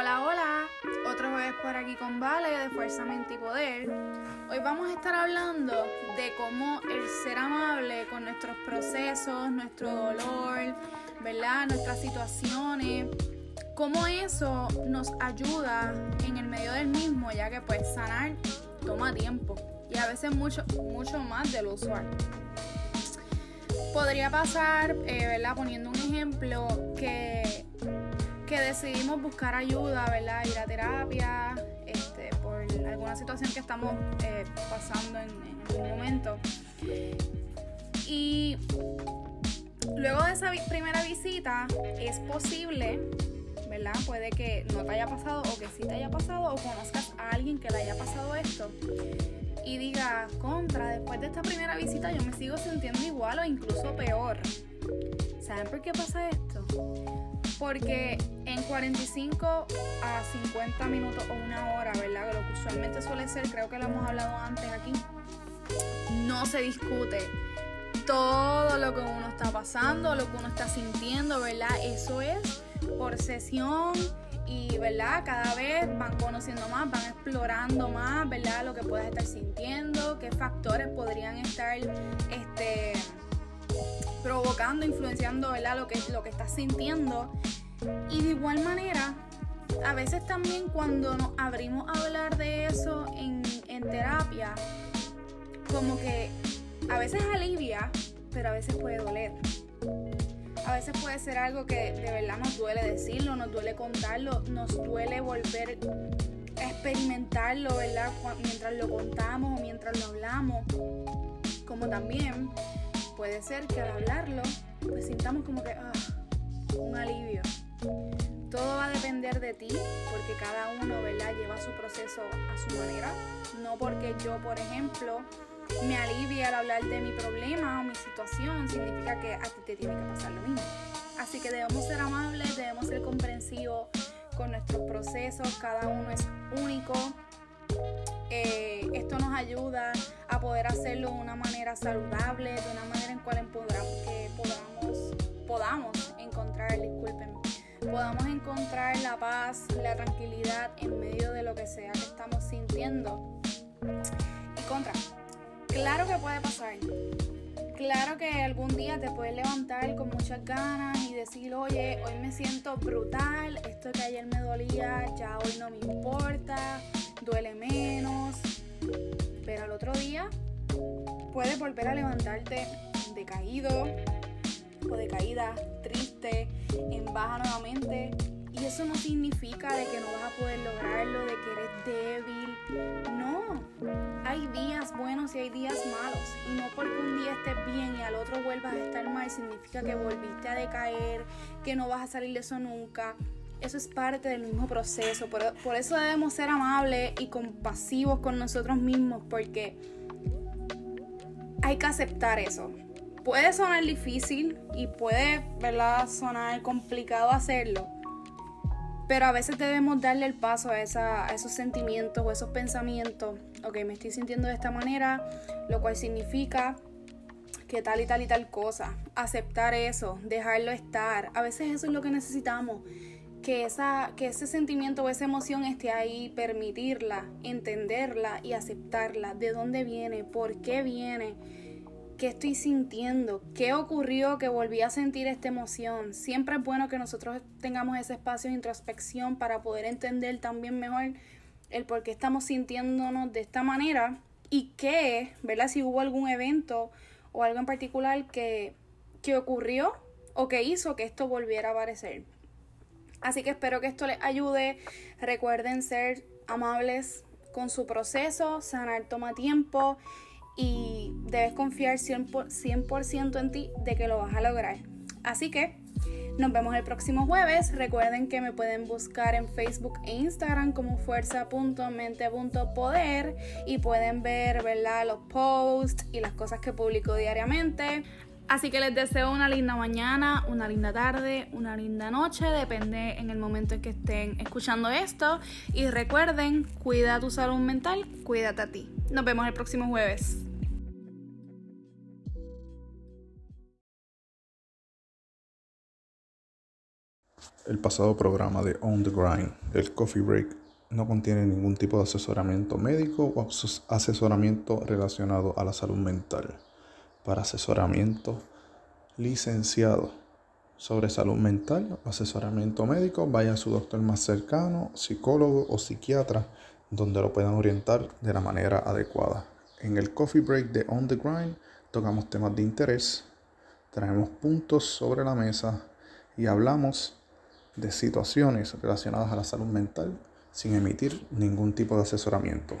Hola, hola, otra vez por aquí con Vale de Fuerza, Mente y Poder. Hoy vamos a estar hablando de cómo el ser amable con nuestros procesos, nuestro dolor, ¿verdad? Nuestras situaciones, cómo eso nos ayuda en el medio del mismo, ya que pues sanar toma tiempo y a veces mucho, mucho más de lo usual. Podría pasar, eh, ¿verdad? Poniendo un ejemplo, que que decidimos buscar ayuda, ¿verdad? Ir a terapia este, por alguna situación que estamos eh, pasando en, en un momento. Y luego de esa primera visita es posible, ¿verdad? Puede que no te haya pasado o que sí te haya pasado o conozcas a alguien que le haya pasado esto y diga, contra, después de esta primera visita yo me sigo sintiendo igual o incluso peor. ¿Saben por qué pasa esto? Porque en 45 a 50 minutos o una hora, ¿verdad? Lo que usualmente suele ser, creo que lo hemos hablado antes aquí, no se discute todo lo que uno está pasando, lo que uno está sintiendo, ¿verdad? Eso es por sesión y, ¿verdad? Cada vez van conociendo más, van explorando más, ¿verdad? Lo que puedes estar sintiendo, qué factores podrían estar, este influenciando, ¿verdad? Lo que, lo que estás sintiendo. Y de igual manera, a veces también cuando nos abrimos a hablar de eso en, en terapia, como que a veces alivia, pero a veces puede doler. A veces puede ser algo que de verdad nos duele decirlo, nos duele contarlo, nos duele volver a experimentarlo, ¿verdad? Mientras lo contamos o mientras lo hablamos. Como también puede ser que al hablarlo, pues sintamos como que ah, un alivio. Todo va a depender de ti, porque cada uno ¿verdad? lleva su proceso a su manera. No porque yo, por ejemplo, me alivie al hablar de mi problema o mi situación, significa que a ti te tiene que pasar lo mismo. Así que debemos ser amables, debemos ser comprensivos con nuestros procesos, cada uno es único. Eh, esto nos ayuda poder hacerlo de una manera saludable, de una manera en cual podamos, que podamos, podamos encontrar, disculpen, podamos encontrar la paz, la tranquilidad en medio de lo que sea que estamos sintiendo. Y contra, claro que puede pasar. Claro que algún día te puedes levantar con muchas ganas y decir, oye, hoy me siento brutal, esto que ayer me dolía, ya hoy no me importa, duele menos. Otro día puedes volver a levantarte decaído o decaída, triste, en baja nuevamente. Y eso no significa de que no vas a poder lograrlo, de que eres débil. No, hay días buenos y hay días malos. Y no porque un día estés bien y al otro vuelvas a estar mal, significa que volviste a decaer, que no vas a salir de eso nunca. Eso es parte del mismo proceso. Por, eso debemos ser amables y compasivos con nosotros mismos, porque hay que aceptar eso puede sonar difícil y puede, ¿verdad? Sonar complicado hacerlo. Pero a veces debemos darle el paso a, esos sentimientos o esos pensamientos. Ok, me estoy sintiendo de esta manera, lo cual significa que tal y tal y tal cosa. Aceptar eso, dejarlo estar. A veces eso es lo que necesitamos. Que, esa, que ese sentimiento o esa emoción esté ahí, permitirla, entenderla y aceptarla. ¿De dónde viene? ¿Por qué viene? qué estoy sintiendo, qué ocurrió que volví a sentir esta emoción. Siempre es bueno que nosotros tengamos ese espacio de introspección para poder entender también mejor el por qué estamos sintiéndonos de esta manera y qué, ¿verdad? Si hubo algún evento o algo en particular que, que ocurrió o que hizo que esto volviera a aparecer. Así que espero que esto les ayude. Recuerden ser amables con su proceso, sanar toma tiempo y debes confiar 100%, en ti de que lo vas a lograr. Así que nos vemos el próximo jueves. Recuerden que me pueden buscar en Facebook e Instagram como fuerza.mente.poder y pueden ver ¿verdad? los posts y las cosas que publico diariamente. Así que les deseo una linda mañana, una linda tarde, una linda noche, depende en el momento en que estén escuchando esto. Y recuerden, cuida tu salud mental, cuídate a ti. Nos vemos el próximo jueves. el pasado programa de On the Grind, el Coffee Break, no contiene ningún tipo de asesoramiento médico o asesoramiento relacionado a la salud mental. Para asesoramiento licenciado sobre salud mental o asesoramiento médico, vaya a su doctor más cercano, psicólogo o psiquiatra, donde lo puedan orientar de la manera adecuada. En el Coffee Break de On the Grind tocamos temas de interés, traemos puntos sobre la mesa y hablamos de situaciones relacionadas a la salud mental sin emitir ningún tipo de asesoramiento.